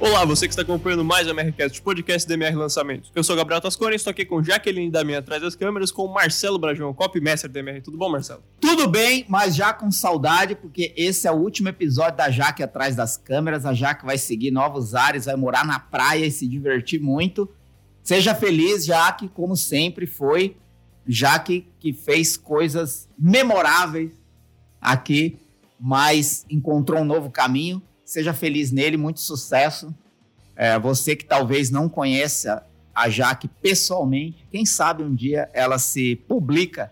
Olá, você que está acompanhando mais o MRCast, podcast do MR Lançamentos. Eu sou Gabriel Tascone, estou aqui com Jaqueline da minha atrás das câmeras, com o Marcelo Brajão, copymestre do MR. Tudo bom, Marcelo? Tudo bem, mas já com saudade, porque esse é o último episódio da Jaque atrás das câmeras. A Jaque vai seguir novos ares, vai morar na praia e se divertir muito. Seja feliz, Jaque, como sempre foi. Jaque que fez coisas memoráveis aqui, mas encontrou um novo caminho seja feliz nele, muito sucesso. É, você que talvez não conheça a Jaque pessoalmente, quem sabe um dia ela se publica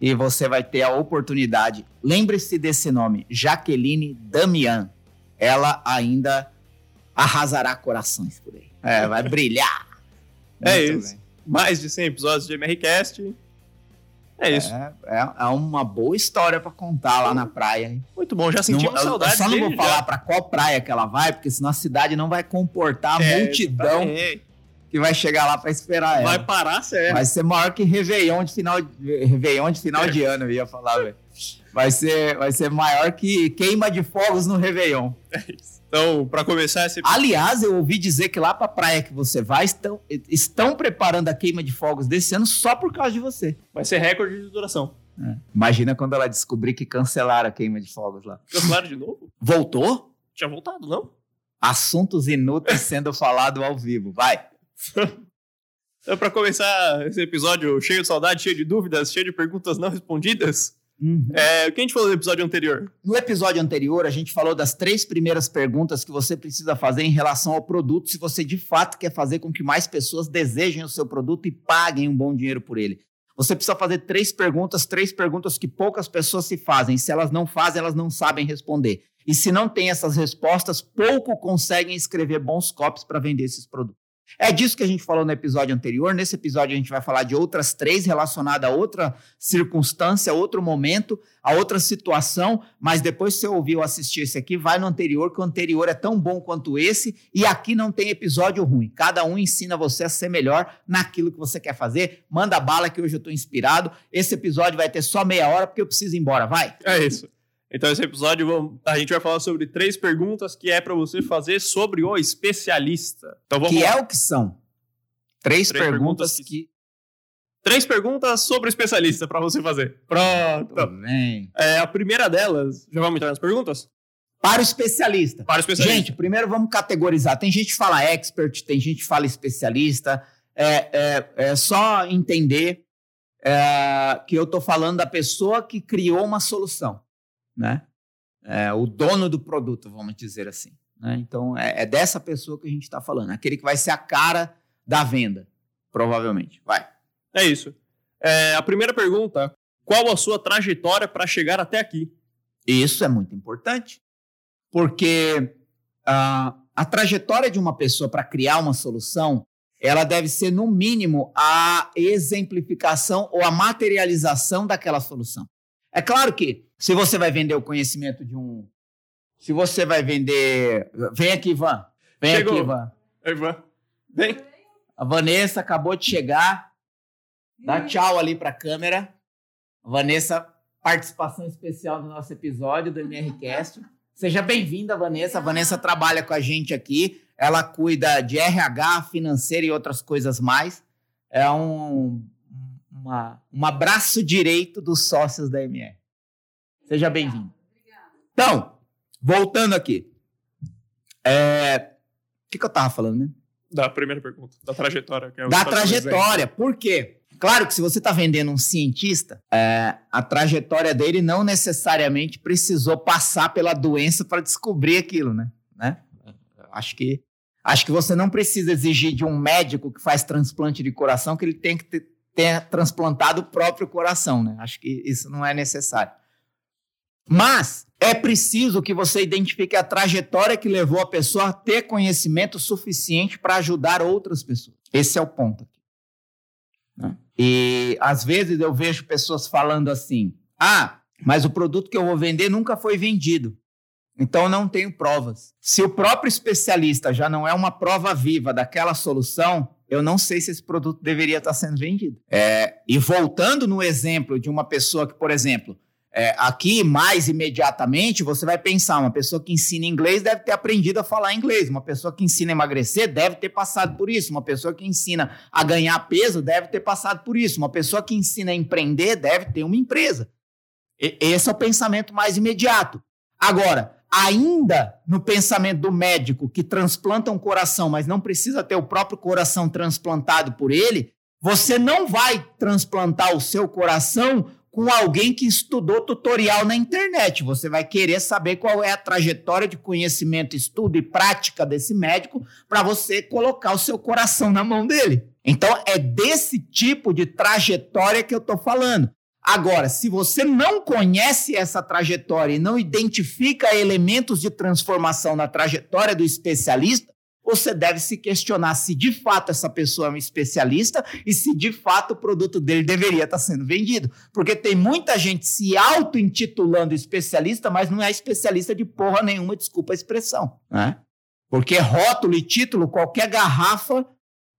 e você vai ter a oportunidade. Lembre-se desse nome, Jaqueline Damian. Ela ainda arrasará corações por aí. É, vai brilhar. é isso. Bem. Mais de 100 episódios de MRCast. É isso. É, é, é uma boa história para contar lá na praia. Hein? Muito bom, já sentimos não, saudade. Eu só não vou falar para qual praia que ela vai, porque senão a cidade não vai comportar a é, multidão que vai chegar lá para esperar ela. Vai parar, certo. Vai ser maior que Réveillon de final, Réveillon de, final é. de ano, eu ia falar, velho. Vai ser, vai ser maior que queima de fogos no Réveillon. É isso. Então, para começar esse Aliás, eu ouvi dizer que lá para a praia que você vai estão, estão preparando a queima de fogos desse ano só por causa de você. Vai ser recorde de duração. É. Imagina quando ela descobrir que cancelaram a queima de fogos lá. Cancelaram de novo? Voltou? Tinha voltado, não? Assuntos inúteis sendo falado ao vivo. Vai. então, para começar esse episódio cheio de saudade, cheio de dúvidas, cheio de perguntas não respondidas, Uhum. É, o que a gente falou no episódio anterior? No episódio anterior, a gente falou das três primeiras perguntas que você precisa fazer em relação ao produto, se você de fato quer fazer com que mais pessoas desejem o seu produto e paguem um bom dinheiro por ele. Você precisa fazer três perguntas, três perguntas que poucas pessoas se fazem. Se elas não fazem, elas não sabem responder. E se não tem essas respostas, pouco conseguem escrever bons copies para vender esses produtos. É disso que a gente falou no episódio anterior. Nesse episódio, a gente vai falar de outras três relacionadas a outra circunstância, a outro momento, a outra situação. Mas depois, se você ouviu assistir esse aqui, vai no anterior, que o anterior é tão bom quanto esse. E aqui não tem episódio ruim. Cada um ensina você a ser melhor naquilo que você quer fazer. Manda bala, que hoje eu estou inspirado. Esse episódio vai ter só meia hora, porque eu preciso ir embora. Vai. É isso. Então, esse episódio a gente vai falar sobre três perguntas que é para você fazer sobre o especialista. Então, vamos que lá. é o que são? Três, três perguntas, perguntas que... Três perguntas sobre o especialista para você fazer. Pronto. É, a primeira delas, já vamos entrar nas perguntas? Para o especialista. Para o especialista. Gente, primeiro vamos categorizar. Tem gente que fala expert, tem gente que fala especialista. É, é, é só entender é, que eu estou falando da pessoa que criou uma solução né? É, o dono do produto, vamos dizer assim. Né? Então, é, é, dessa pessoa que a gente está falando, aquele que vai ser a cara da venda, provavelmente. Vai. É isso. É, a primeira pergunta: qual a sua trajetória para chegar até aqui? Isso é muito importante, porque uh, a trajetória de uma pessoa para criar uma solução ela deve ser, no mínimo, a exemplificação ou a materialização daquela solução. É claro que se você vai vender o conhecimento de um. Se você vai vender. Vem aqui, Ivan. Vem Chegou. aqui, Ivan. Ivan. Vem. A Vanessa acabou de chegar. Dá tchau ali para a câmera. Vanessa, participação especial no nosso episódio do MRCast. Seja bem-vinda, Vanessa. A Vanessa trabalha com a gente aqui. Ela cuida de RH, financeira e outras coisas mais. É um uma, um abraço direito dos sócios da MR. Seja bem-vindo. Então, voltando aqui. É... O que, que eu estava falando, né? Da primeira pergunta, da trajetória. É da trajetória. Por quê? Claro que se você está vendendo um cientista, é, a trajetória dele não necessariamente precisou passar pela doença para descobrir aquilo, né? né? Acho que acho que você não precisa exigir de um médico que faz transplante de coração que ele tem que ter, tenha transplantado o próprio coração, né? Acho que isso não é necessário. Mas é preciso que você identifique a trajetória que levou a pessoa a ter conhecimento suficiente para ajudar outras pessoas. Esse é o ponto aqui. Né? E às vezes eu vejo pessoas falando assim: ah, mas o produto que eu vou vender nunca foi vendido. Então não tenho provas. Se o próprio especialista já não é uma prova viva daquela solução, eu não sei se esse produto deveria estar sendo vendido. É, e voltando no exemplo de uma pessoa que, por exemplo, É, aqui, mais imediatamente, você vai pensar: uma pessoa que ensina inglês deve ter aprendido a falar inglês, uma pessoa que ensina a emagrecer deve ter passado por isso, uma pessoa que ensina a ganhar peso deve ter passado por isso, uma pessoa que ensina a empreender deve ter uma empresa. E, esse é o pensamento mais imediato. Agora, ainda no pensamento do médico que transplanta um coração, mas não precisa ter o próprio coração transplantado por ele, você não vai transplantar o seu coração com alguém que estudou tutorial na internet. Você vai querer saber qual é a trajetória de conhecimento, estudo e prática desse médico para você colocar o seu coração na mão dele. Então, é desse tipo de trajetória que eu estou falando. Agora, se você não conhece essa trajetória e não identifica elementos de transformação na trajetória do especialista, você deve se questionar se de fato essa pessoa é um especialista e se de fato o produto dele deveria estar sendo vendido. Porque tem muita gente se auto-intitulando especialista, mas não é especialista de porra nenhuma, desculpa a expressão. Né? Porque rótulo e título, qualquer garrafa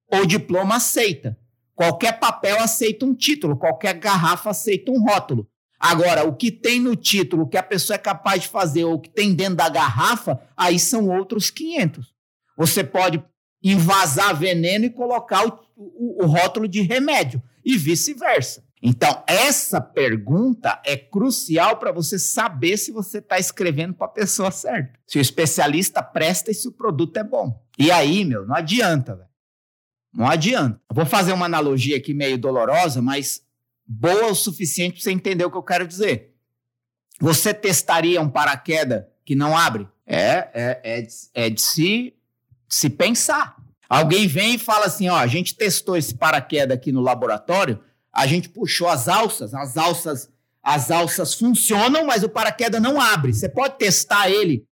ou diploma aceita. Qualquer papel aceita um título, qualquer garrafa aceita um rótulo. Agora, o que tem no título, o que a pessoa é capaz de fazer, ou o que tem dentro da garrafa, aí são outros 500. Você pode invasar veneno e colocar o, o, o rótulo de remédio e vice-versa. Então, essa pergunta é crucial para você saber se você está escrevendo para a pessoa certa. Se o especialista presta e se o produto é bom. E aí, meu, não adianta, velho. Não adianta. Vou fazer uma analogia aqui meio dolorosa, mas boa o suficiente para você entender o que eu quero dizer. Você testaria um paraquedas que não abre? É, é, é, de, é de se se pensar. Alguém vem e fala assim: ó, a gente testou esse paraquedas aqui no laboratório, a gente puxou as alças, as alças, as alças funcionam, mas o paraquedas não abre. Você pode testar ele,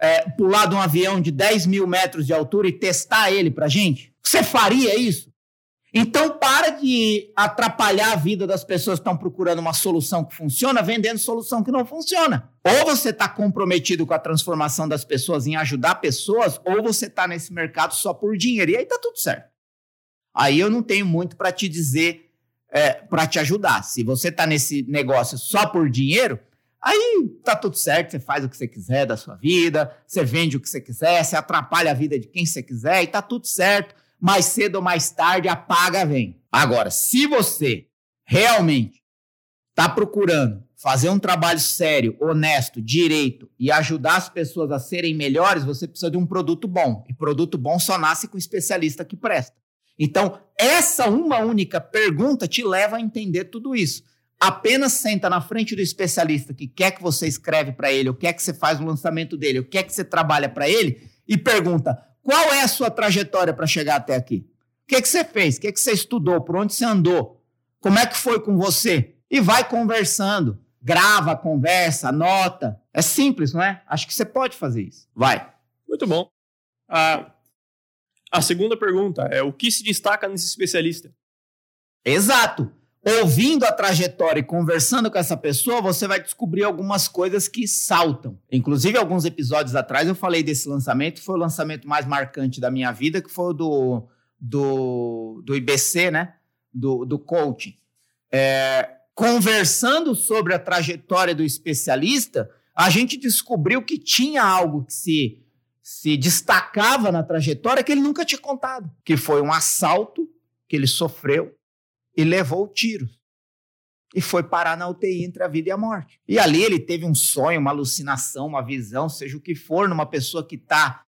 é, pular de um avião de 10 mil metros de altura e testar ele pra gente? Você faria isso? Então, para de atrapalhar a vida das pessoas que estão procurando uma solução que funciona, vendendo solução que não funciona. Ou você está comprometido com a transformação das pessoas em ajudar pessoas, ou você está nesse mercado só por dinheiro. E aí tá tudo certo. Aí eu não tenho muito para te dizer, é, para te ajudar. Se você está nesse negócio só por dinheiro, aí tá tudo certo. Você faz o que você quiser da sua vida, você vende o que você quiser, você atrapalha a vida de quem você quiser e tá tudo certo mais cedo ou mais tarde a paga vem. Agora, se você realmente está procurando fazer um trabalho sério, honesto, direito e ajudar as pessoas a serem melhores, você precisa de um produto bom. E produto bom só nasce com especialista que presta. Então, essa uma única pergunta te leva a entender tudo isso. Apenas senta na frente do especialista que quer que você escreve para ele, o que é que você faz no lançamento dele, o que é que você trabalha para ele e pergunta: qual é a sua trajetória para chegar até aqui? O que, que você fez? O que, que você estudou? Por onde você andou? Como é que foi com você? E vai conversando. Grava, conversa, anota. É simples, não é? Acho que você pode fazer isso. Vai. Muito bom. A, a segunda pergunta é: o que se destaca nesse especialista? Exato ouvindo a trajetória e conversando com essa pessoa, você vai descobrir algumas coisas que saltam. Inclusive, alguns episódios atrás eu falei desse lançamento, foi o lançamento mais marcante da minha vida, que foi o do, do, do IBC, né? Do, do coaching. É, conversando sobre a trajetória do especialista, a gente descobriu que tinha algo que se, se destacava na trajetória que ele nunca tinha contado, que foi um assalto que ele sofreu e levou tiros. E foi parar na UTI entre a vida e a morte. E ali ele teve um sonho, uma alucinação, uma visão, seja o que for, numa pessoa que está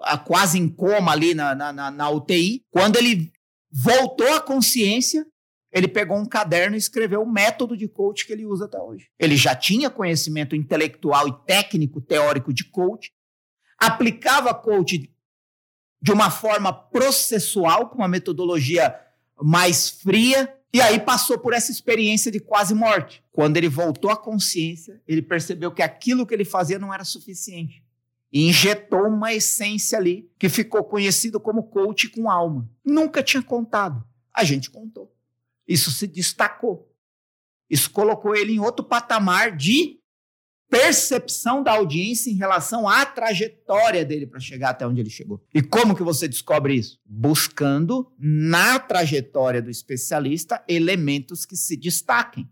ah, quase em coma ali na, na, na UTI. Quando ele voltou à consciência, ele pegou um caderno e escreveu o método de coach que ele usa até hoje. Ele já tinha conhecimento intelectual e técnico, teórico de coach, aplicava coach de uma forma processual, com uma metodologia mais fria, e aí passou por essa experiência de quase morte. Quando ele voltou à consciência, ele percebeu que aquilo que ele fazia não era suficiente. E injetou uma essência ali que ficou conhecido como coach com alma. Nunca tinha contado. A gente contou. Isso se destacou. Isso colocou ele em outro patamar de percepção da audiência em relação à trajetória dele para chegar até onde ele chegou. E como que você descobre isso? Buscando na trajetória do especialista elementos que se destaquem.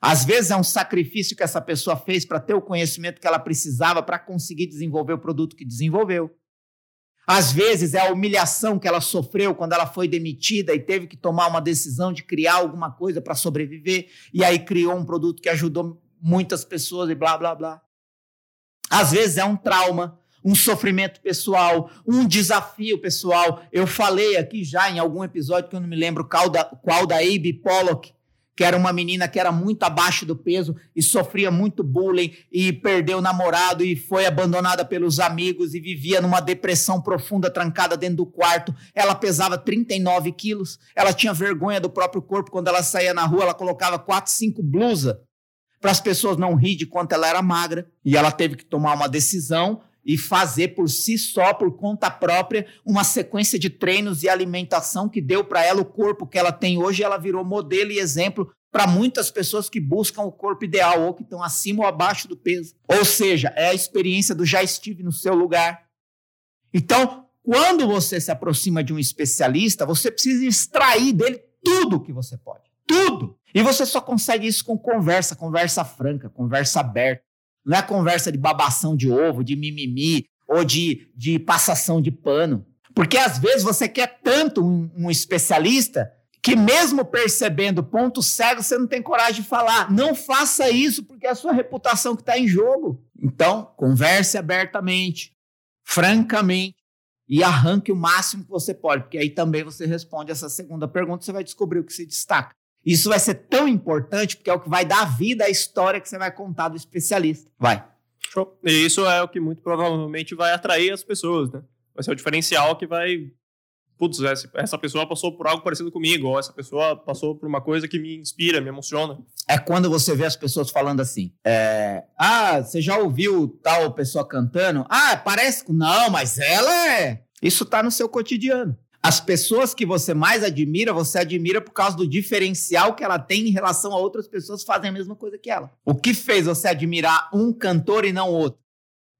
Às vezes é um sacrifício que essa pessoa fez para ter o conhecimento que ela precisava para conseguir desenvolver o produto que desenvolveu. Às vezes é a humilhação que ela sofreu quando ela foi demitida e teve que tomar uma decisão de criar alguma coisa para sobreviver, e aí criou um produto que ajudou muitas pessoas e blá, blá, blá. Às vezes é um trauma, um sofrimento pessoal, um desafio pessoal. Eu falei aqui já em algum episódio que eu não me lembro qual da, qual da Abe Pollock, que era uma menina que era muito abaixo do peso e sofria muito bullying e perdeu o namorado e foi abandonada pelos amigos e vivia numa depressão profunda, trancada dentro do quarto. Ela pesava 39 quilos, ela tinha vergonha do próprio corpo. Quando ela saía na rua, ela colocava quatro, cinco blusas para as pessoas não rir de quanto ela era magra. E ela teve que tomar uma decisão e fazer por si só, por conta própria, uma sequência de treinos e alimentação que deu para ela o corpo que ela tem hoje. Ela virou modelo e exemplo para muitas pessoas que buscam o corpo ideal ou que estão acima ou abaixo do peso. Ou seja, é a experiência do já estive no seu lugar. Então, quando você se aproxima de um especialista, você precisa extrair dele tudo que você pode. Tudo! E você só consegue isso com conversa, conversa franca, conversa aberta. Não é conversa de babação de ovo, de mimimi ou de, de passação de pano. Porque às vezes você quer tanto um, um especialista que, mesmo percebendo ponto cego, você não tem coragem de falar. Não faça isso, porque é a sua reputação que está em jogo. Então, converse abertamente, francamente, e arranque o máximo que você pode, porque aí também você responde essa segunda pergunta, você vai descobrir o que se destaca. Isso vai ser tão importante porque é o que vai dar vida à história que você vai contar do especialista. Vai. Show. E isso é o que muito provavelmente vai atrair as pessoas, né? Vai ser o diferencial que vai. Putz, essa pessoa passou por algo parecido comigo, ou essa pessoa passou por uma coisa que me inspira, me emociona. É quando você vê as pessoas falando assim: é, Ah, você já ouviu tal pessoa cantando? Ah, parece. Não, mas ela é. Isso tá no seu cotidiano. As pessoas que você mais admira, você admira por causa do diferencial que ela tem em relação a outras pessoas que fazem a mesma coisa que ela. O que fez você admirar um cantor e não outro?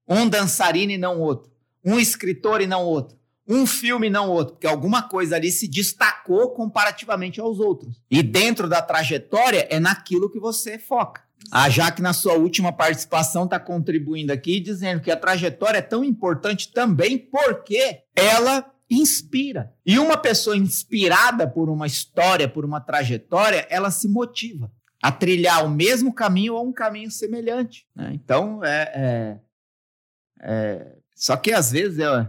Um dançarino e não outro? Um escritor e não outro? Um filme e não outro? Porque alguma coisa ali se destacou comparativamente aos outros. E dentro da trajetória é naquilo que você foca. A Jaque, na sua última participação, está contribuindo aqui, dizendo que a trajetória é tão importante também porque ela inspira. E uma pessoa inspirada por uma história, por uma trajetória, ela se motiva a trilhar o mesmo caminho ou um caminho semelhante. Né? Então, é, é, é, Só que às vezes eu,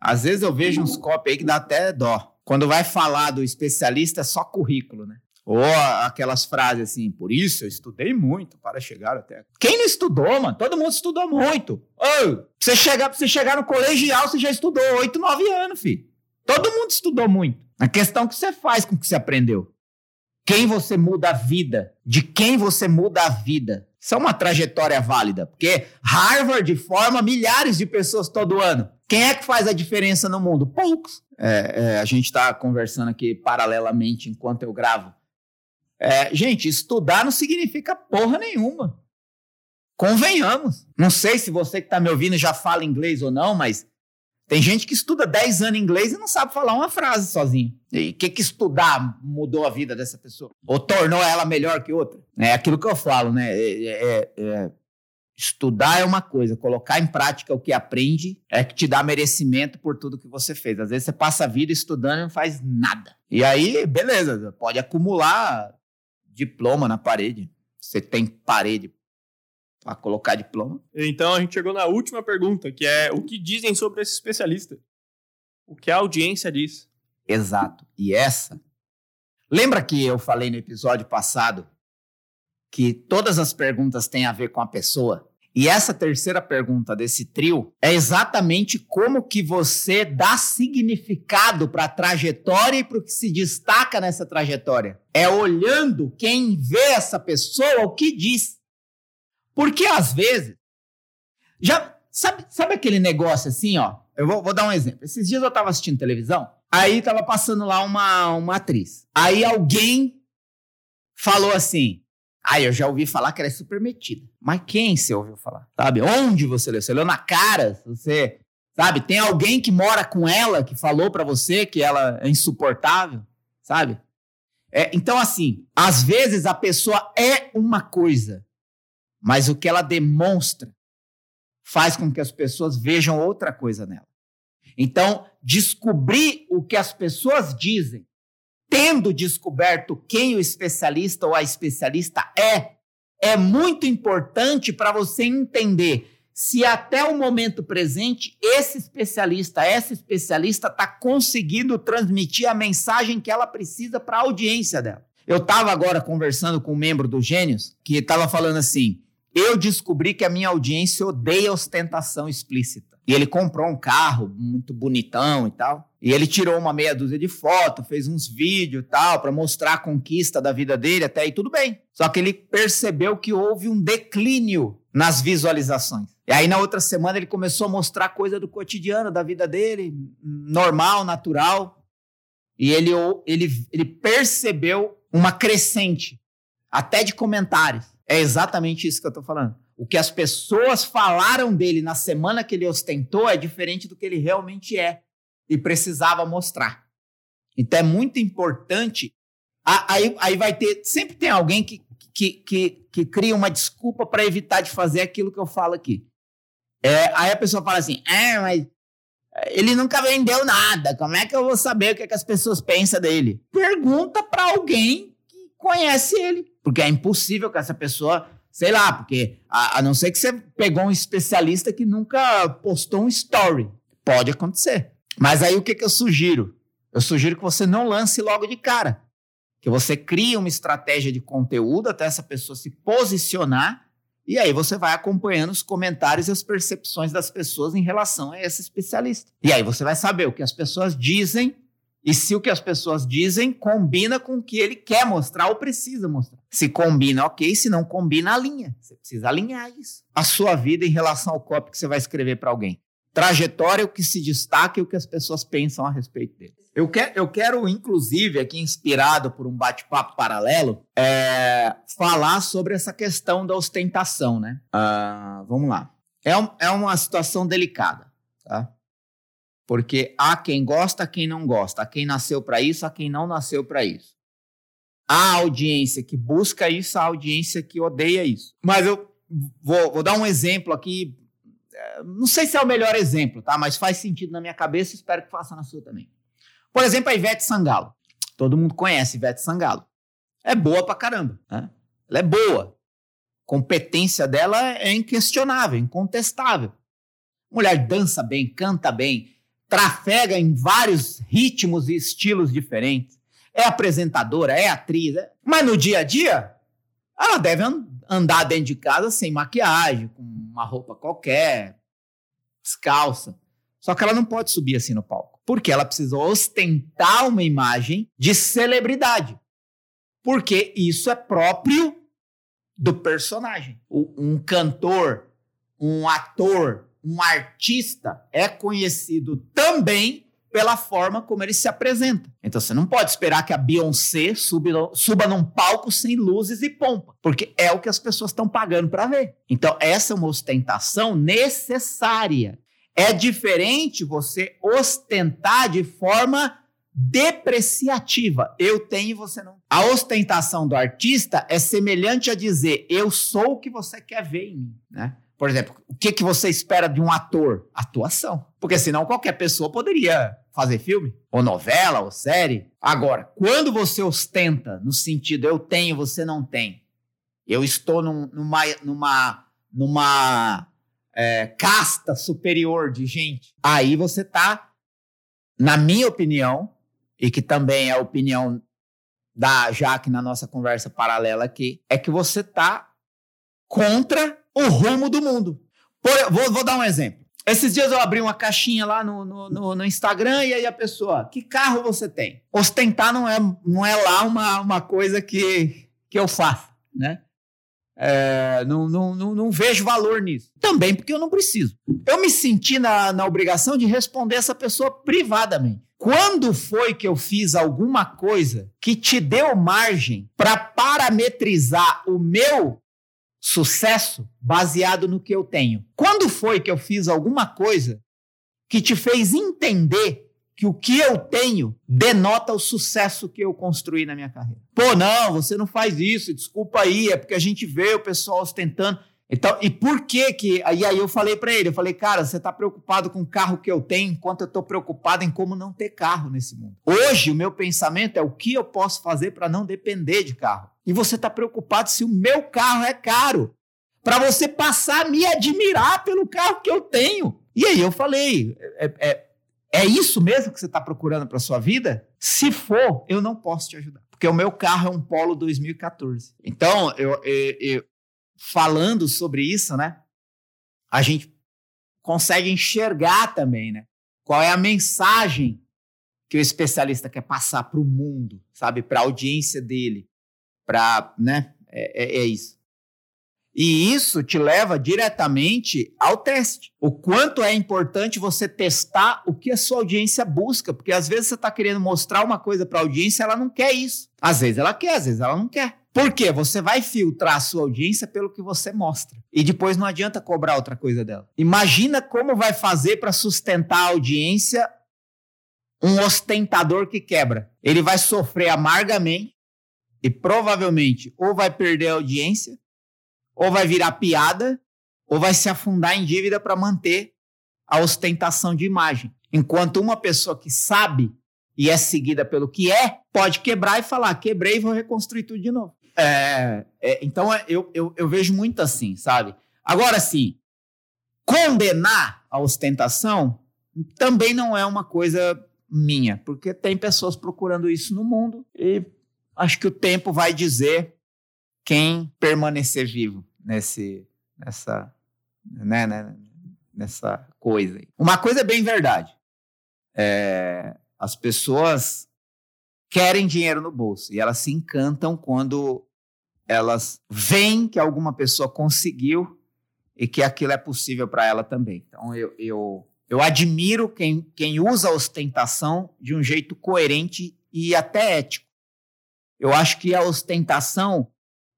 às vezes eu vejo uns copy aí que dá até dó. Quando vai falar do especialista, é só currículo, né? Ou aquelas frases assim, por isso eu estudei muito para chegar até. Quem não estudou, mano? Todo mundo estudou muito. Ô, você chegar, você chegar no colegial, você já estudou 8, 9 anos, filho. Todo mundo estudou muito. A questão que você faz com o que você aprendeu. Quem você muda a vida, de quem você muda a vida. Isso é uma trajetória válida, porque Harvard forma milhares de pessoas todo ano. Quem é que faz a diferença no mundo? Poucos. É, é, a gente está conversando aqui paralelamente enquanto eu gravo. É, gente, estudar não significa porra nenhuma. Convenhamos. Não sei se você que está me ouvindo já fala inglês ou não, mas tem gente que estuda 10 anos inglês e não sabe falar uma frase sozinho. E o que, que estudar mudou a vida dessa pessoa? Ou tornou ela melhor que outra? É aquilo que eu falo, né? É, é, é, estudar é uma coisa, colocar em prática o que aprende é que te dá merecimento por tudo que você fez. Às vezes você passa a vida estudando e não faz nada. E aí, beleza, pode acumular diploma na parede. Você tem parede para colocar diploma. Então a gente chegou na última pergunta, que é o que dizem sobre esse especialista? O que a audiência diz? Exato. E essa. Lembra que eu falei no episódio passado que todas as perguntas têm a ver com a pessoa? E essa terceira pergunta desse trio é exatamente como que você dá significado para a trajetória e para o que se destaca nessa trajetória. É olhando quem vê essa pessoa o que diz. Porque às vezes, já sabe, sabe aquele negócio assim, ó? Eu vou, vou dar um exemplo. Esses dias eu estava assistindo televisão, aí estava passando lá uma, uma atriz. Aí alguém falou assim: ah, eu já ouvi falar que ela é super metida. Mas quem você ouviu falar? Sabe? Onde você leu? Você leu na cara? Você, sabe? Tem alguém que mora com ela que falou para você que ela é insuportável? Sabe? É, então, assim, às vezes a pessoa é uma coisa, mas o que ela demonstra faz com que as pessoas vejam outra coisa nela. Então, descobrir o que as pessoas dizem, tendo descoberto quem o especialista ou a especialista é, é muito importante para você entender se até o momento presente esse especialista, essa especialista está conseguindo transmitir a mensagem que ela precisa para a audiência dela. Eu estava agora conversando com um membro do Gênios que estava falando assim: eu descobri que a minha audiência odeia ostentação explícita. E ele comprou um carro muito bonitão e tal. E ele tirou uma meia dúzia de fotos, fez uns vídeos e tal, para mostrar a conquista da vida dele, até aí tudo bem. Só que ele percebeu que houve um declínio nas visualizações. E aí, na outra semana, ele começou a mostrar coisa do cotidiano, da vida dele, normal, natural. E ele, ele, ele percebeu uma crescente, até de comentários. É exatamente isso que eu estou falando. O que as pessoas falaram dele na semana que ele ostentou é diferente do que ele realmente é e precisava mostrar. Então é muito importante. Aí, aí vai ter. Sempre tem alguém que, que, que, que cria uma desculpa para evitar de fazer aquilo que eu falo aqui. É, aí a pessoa fala assim: é, mas ele nunca vendeu nada. Como é que eu vou saber o que, é que as pessoas pensam dele? Pergunta para alguém que conhece ele. Porque é impossível que essa pessoa, sei lá, porque a, a, não ser que você pegou um especialista que nunca postou um story. Pode acontecer. Mas aí o que, que eu sugiro? Eu sugiro que você não lance logo de cara. Que você crie uma estratégia de conteúdo até essa pessoa se posicionar e aí você vai acompanhando os comentários e as percepções das pessoas em relação a esse especialista. E aí você vai saber o que as pessoas dizem e se o que as pessoas dizem combina com o que ele quer mostrar ou precisa mostrar. Se combina, ok. Se não combina, alinha. Você precisa alinhar isso. A sua vida em relação ao copy que você vai escrever para alguém. Trajetória, o que se destaca e o que as pessoas pensam a respeito dele. Eu quero, eu quero, inclusive, aqui inspirado por um bate-papo paralelo, é, falar sobre essa questão da ostentação, né? Uh, vamos lá. É, um, é uma situação delicada, tá? Porque há quem gosta, quem não gosta, há quem nasceu para isso, há quem não nasceu para isso. Há audiência que busca isso, há audiência que odeia isso. Mas eu vou, vou dar um exemplo aqui. É, não sei se é o melhor exemplo, tá? Mas faz sentido na minha cabeça, espero que faça na sua também. Por exemplo, a Ivete Sangalo. Todo mundo conhece Ivete Sangalo. É boa pra caramba. Né? Ela é boa. competência dela é inquestionável, incontestável. Mulher dança bem, canta bem, trafega em vários ritmos e estilos diferentes. É apresentadora, é atriz. É... Mas no dia a dia, ela deve andar dentro de casa sem maquiagem, com uma roupa qualquer, descalça. Só que ela não pode subir assim no palco, porque ela precisa ostentar uma imagem de celebridade. Porque isso é próprio do personagem. Um cantor, um ator, um artista é conhecido também pela forma como ele se apresenta. Então você não pode esperar que a Beyoncé suba, suba num palco sem luzes e pompa, porque é o que as pessoas estão pagando para ver. Então essa é uma ostentação necessária. É diferente você ostentar de forma depreciativa. Eu tenho e você não. A ostentação do artista é semelhante a dizer eu sou o que você quer ver em mim, né? Por exemplo, o que, que você espera de um ator? Atuação. Porque senão qualquer pessoa poderia fazer filme, ou novela, ou série. Agora, quando você ostenta no sentido eu tenho, você não tem, eu estou num, numa, numa, numa é, casta superior de gente. Aí você tá, na minha opinião, e que também é a opinião da Jaque na nossa conversa paralela aqui, é que você tá contra o rumo do mundo. Por, vou, vou, dar um exemplo. Esses dias eu abri uma caixinha lá no, no, no, no, Instagram e aí a pessoa, que carro você tem? Ostentar não é, não é lá uma, uma coisa que, que eu faço, né? É, não, não, não, não, vejo valor nisso. Também porque eu não preciso. Eu me senti na, na obrigação de responder essa pessoa privadamente. Quando foi que eu fiz alguma coisa que te deu margem para parametrizar o meu sucesso baseado no que eu tenho? Quando foi que eu fiz alguma coisa que te fez entender que o que eu tenho denota o sucesso que eu construí na minha carreira. Pô, não, você não faz isso, desculpa aí, é porque a gente vê o pessoal ostentando. Então, e por que que. Aí, aí eu falei para ele, eu falei, cara, você tá preocupado com o carro que eu tenho, enquanto eu tô preocupado em como não ter carro nesse mundo. Hoje, o meu pensamento é o que eu posso fazer para não depender de carro. E você tá preocupado se o meu carro é caro. Para você passar a me admirar pelo carro que eu tenho. E aí eu falei, é, é, é isso mesmo que você está procurando para sua vida? Se for, eu não posso te ajudar. Porque o meu carro é um Polo 2014. Então, eu, eu, eu falando sobre isso, né? A gente consegue enxergar também, né? Qual é a mensagem que o especialista quer passar para o mundo, sabe? Para a audiência dele. Para, né? É, é, é isso. E isso te leva diretamente ao teste. O quanto é importante você testar o que a sua audiência busca, porque às vezes você está querendo mostrar uma coisa para a audiência, ela não quer isso. Às vezes ela quer, às vezes ela não quer. Por quê? Você vai filtrar a sua audiência pelo que você mostra. E depois não adianta cobrar outra coisa dela. Imagina como vai fazer para sustentar a audiência um ostentador que quebra. Ele vai sofrer amargamente e provavelmente ou vai perder a audiência ou vai virar piada, ou vai se afundar em dívida para manter a ostentação de imagem. Enquanto uma pessoa que sabe e é seguida pelo que é, pode quebrar e falar: quebrei e vou reconstruir tudo de novo. É, é, então é, eu, eu, eu vejo muito assim, sabe? Agora sim, condenar a ostentação também não é uma coisa minha, porque tem pessoas procurando isso no mundo e acho que o tempo vai dizer quem permanecer vivo nesse, nessa, né, né, nessa coisa. Uma coisa é bem verdade. É, as pessoas querem dinheiro no bolso e elas se encantam quando elas veem que alguma pessoa conseguiu e que aquilo é possível para ela também. Então eu, eu, eu admiro quem, quem usa a ostentação de um jeito coerente e até ético. Eu acho que a ostentação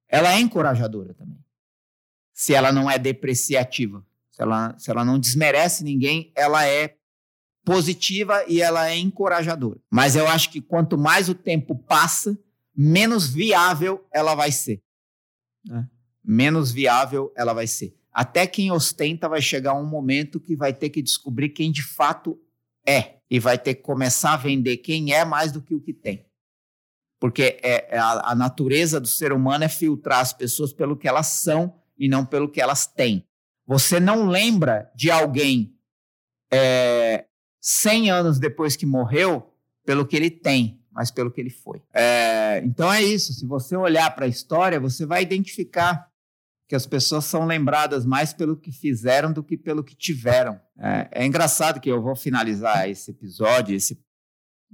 ela é encorajadora também se ela não é depreciativa. Se ela, se ela não desmerece ninguém, ela é positiva e ela é encorajadora. Mas eu acho que quanto mais o tempo passa, menos viável ela vai ser. Né? Menos viável ela vai ser. Até quem ostenta vai chegar um momento que vai ter que descobrir quem de fato é e vai ter que começar a vender quem é mais do que o que tem. Porque é, é a, a natureza do ser humano é filtrar as pessoas pelo que elas são e não pelo que elas têm. Você não lembra de alguém é, 100 anos depois que morreu pelo que ele tem, mas pelo que ele foi. É, então é isso. Se você olhar para a história, você vai identificar que as pessoas são lembradas mais pelo que fizeram do que pelo que tiveram. É, é engraçado que eu vou finalizar esse episódio, esse,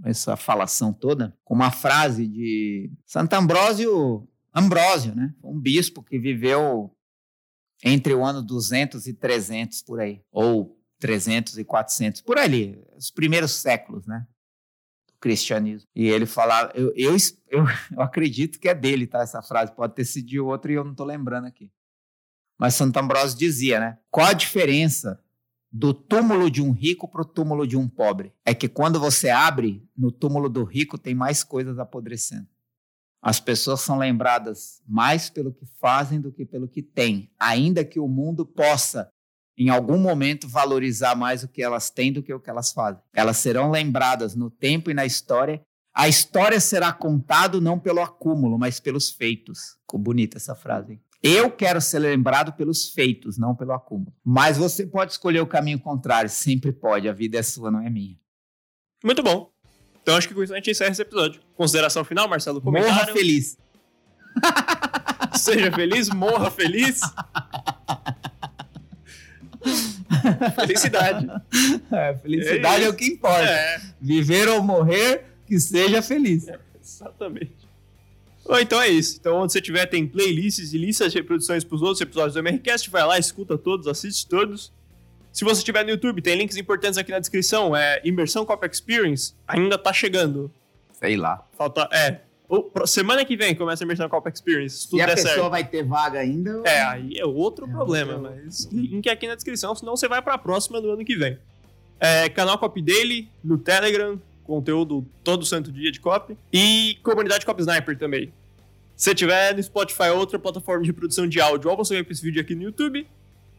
essa falação toda, com uma frase de Santo Ambrósio, Ambrósio, né? Um bispo que viveu entre o ano 200 e 300 por aí, ou 300 e 400, por ali, os primeiros séculos, né? Do cristianismo. E ele falava, eu, eu, eu, eu acredito que é dele, tá? Essa frase pode ter sido de outro e eu não estou lembrando aqui. Mas Santo Ambrósio dizia, né? Qual a diferença do túmulo de um rico para o túmulo de um pobre? É que quando você abre, no túmulo do rico tem mais coisas apodrecendo. As pessoas são lembradas mais pelo que fazem do que pelo que têm, ainda que o mundo possa, em algum momento, valorizar mais o que elas têm do que o que elas fazem. Elas serão lembradas no tempo e na história. A história será contada não pelo acúmulo, mas pelos feitos. Ficou bonita essa frase. Hein? Eu quero ser lembrado pelos feitos, não pelo acúmulo. Mas você pode escolher o caminho contrário, sempre pode. A vida é sua, não é minha. Muito bom. Então acho que com isso a gente encerra esse episódio. Consideração final, Marcelo? Comentário? Morra feliz. Seja feliz, morra feliz. Felicidade. É, felicidade é, é, o que importa. É. Viver ou morrer, que seja feliz. É, exatamente. Bom, então é isso. Então, onde você tiver, tem playlists e listas de reproduções para os outros episódios do MRCast. Vai lá, escuta todos, assiste todos. Se você estiver no YouTube, tem links importantes aqui na descrição. É Imersão Cop Experience ainda tá chegando. Sei lá. Falta. É. O, semana que vem começa a Imersão Cop Experience. Se tudo e a der pessoa certo. vai ter vaga ainda? É, aí é outro é problema. Mas link aqui na descrição, senão você vai pra próxima do ano que vem. É, canal Copy Daily no Telegram, conteúdo todo santo dia de copy. E comunidade Copy Sniper também. Se tiver no Spotify outra plataforma de produção de áudio, ou você vem para esse vídeo aqui no YouTube,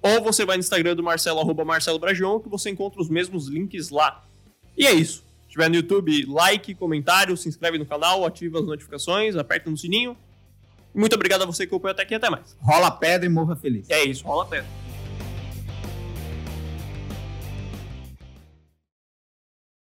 ou você vai no Instagram do Marcelo, arroba Marcelo Bragion, que você encontra os mesmos links lá. E é isso. Se tiver no YouTube, like, comentário, se inscreve no canal, ativa as notificações, aperta no sininho. Muito obrigado a você que acompanhou até aqui até mais. Rola pedra e morra feliz. É isso, rola pedra.